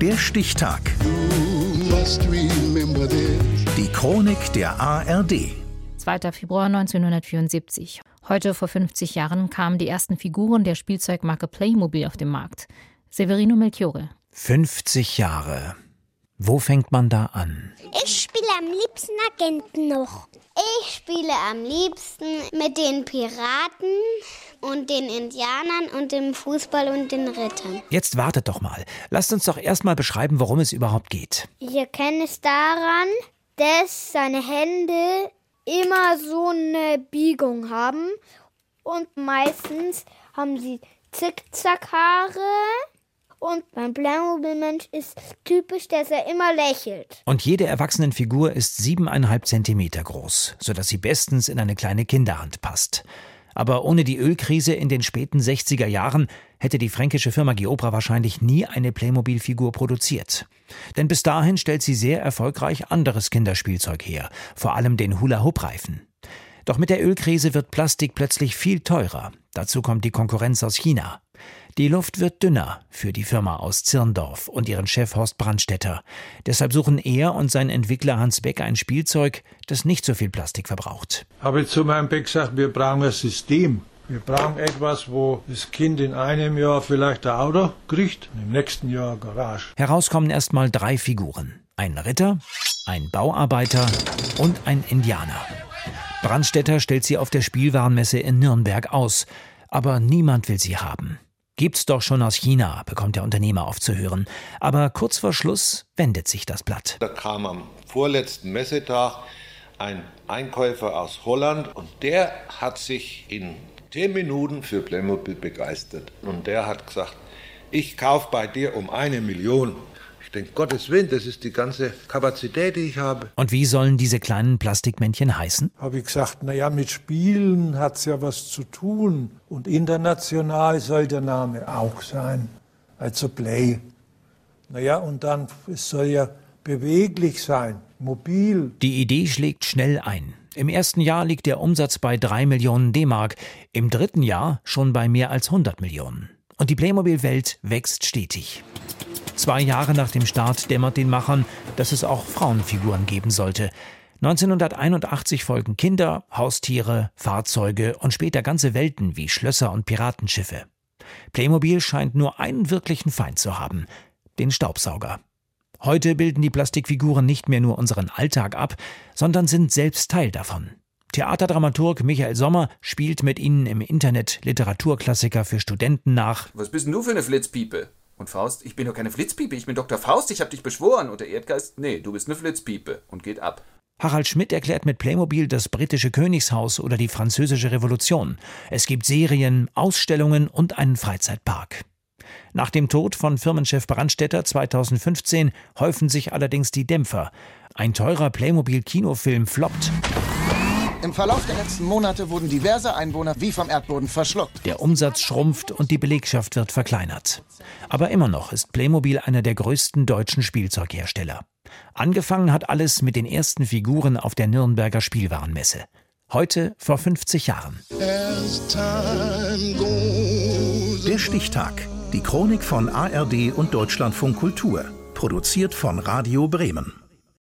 Der Stichtag. Die Chronik der ARD. 2. Februar 1974. Heute vor 50 Jahren kamen die ersten Figuren der Spielzeugmarke Playmobil auf den Markt. Severino Melchiore. 50 Jahre. Wo fängt man da an? Ich spiele am liebsten Agenten noch. Ich spiele am liebsten mit den Piraten und den Indianern und dem Fußball und den Rittern. Jetzt wartet doch mal. Lasst uns doch erstmal beschreiben, worum es überhaupt geht. Ich erkenne es daran, dass seine Hände immer so eine Biegung haben und meistens haben sie Zickzackhaare und beim Playmobil-Mensch ist typisch, dass er immer lächelt. Und jede Erwachsenenfigur ist siebeneinhalb Zentimeter groß, sodass sie bestens in eine kleine Kinderhand passt. Aber ohne die Ölkrise in den späten 60er Jahren hätte die fränkische Firma Geobra wahrscheinlich nie eine Playmobil-Figur produziert. Denn bis dahin stellt sie sehr erfolgreich anderes Kinderspielzeug her, vor allem den Hula-Hoop-Reifen. Doch mit der Ölkrise wird Plastik plötzlich viel teurer. Dazu kommt die Konkurrenz aus China. Die Luft wird dünner für die Firma aus Zirndorf und ihren Chef Horst Brandstetter. Deshalb suchen er und sein Entwickler Hans Beck ein Spielzeug, das nicht so viel Plastik verbraucht. Habe ich zu meinem Beck gesagt, wir brauchen ein System. Wir brauchen etwas, wo das Kind in einem Jahr vielleicht ein Auto kriegt, im nächsten Jahr eine Garage. Herauskommen erstmal drei Figuren. Ein Ritter, ein Bauarbeiter und ein Indianer. Brandstetter stellt sie auf der Spielwarenmesse in Nürnberg aus, aber niemand will sie haben. Gibt's doch schon aus China, bekommt der Unternehmer aufzuhören. Aber kurz vor Schluss wendet sich das Blatt. Da kam am vorletzten Messetag ein Einkäufer aus Holland und der hat sich in zehn Minuten für Playmobil begeistert. Und der hat gesagt, ich kaufe bei dir um eine Million. Ich denke, Gottes Willen, das ist die ganze Kapazität, die ich habe. Und wie sollen diese kleinen Plastikmännchen heißen? Habe ich gesagt, naja, mit Spielen hat es ja was zu tun. Und international soll der Name auch sein. Also Play. Naja, und dann, es soll ja beweglich sein, mobil. Die Idee schlägt schnell ein. Im ersten Jahr liegt der Umsatz bei 3 Millionen D-Mark, im dritten Jahr schon bei mehr als 100 Millionen. Und die Playmobil-Welt wächst stetig. Zwei Jahre nach dem Start dämmert den Machern, dass es auch Frauenfiguren geben sollte. 1981 folgen Kinder, Haustiere, Fahrzeuge und später ganze Welten wie Schlösser und Piratenschiffe. Playmobil scheint nur einen wirklichen Feind zu haben, den Staubsauger. Heute bilden die Plastikfiguren nicht mehr nur unseren Alltag ab, sondern sind selbst Teil davon. Theaterdramaturg Michael Sommer spielt mit ihnen im Internet Literaturklassiker für Studenten nach. Was bist denn du für eine Flitzpiepe? Und Faust, ich bin doch keine Flitzpiepe, ich bin Dr. Faust, ich hab dich beschworen. Und der Erdgeist, nee, du bist eine Flitzpiepe und geht ab. Harald Schmidt erklärt mit Playmobil das britische Königshaus oder die französische Revolution. Es gibt Serien, Ausstellungen und einen Freizeitpark. Nach dem Tod von Firmenchef Brandstetter 2015 häufen sich allerdings die Dämpfer. Ein teurer Playmobil-Kinofilm floppt. Im Verlauf der letzten Monate wurden diverse Einwohner wie vom Erdboden verschluckt. Der Umsatz schrumpft und die Belegschaft wird verkleinert. Aber immer noch ist Playmobil einer der größten deutschen Spielzeughersteller. Angefangen hat alles mit den ersten Figuren auf der Nürnberger Spielwarenmesse. Heute vor 50 Jahren. Der Stichtag. Die Chronik von ARD und Deutschlandfunk Kultur. Produziert von Radio Bremen.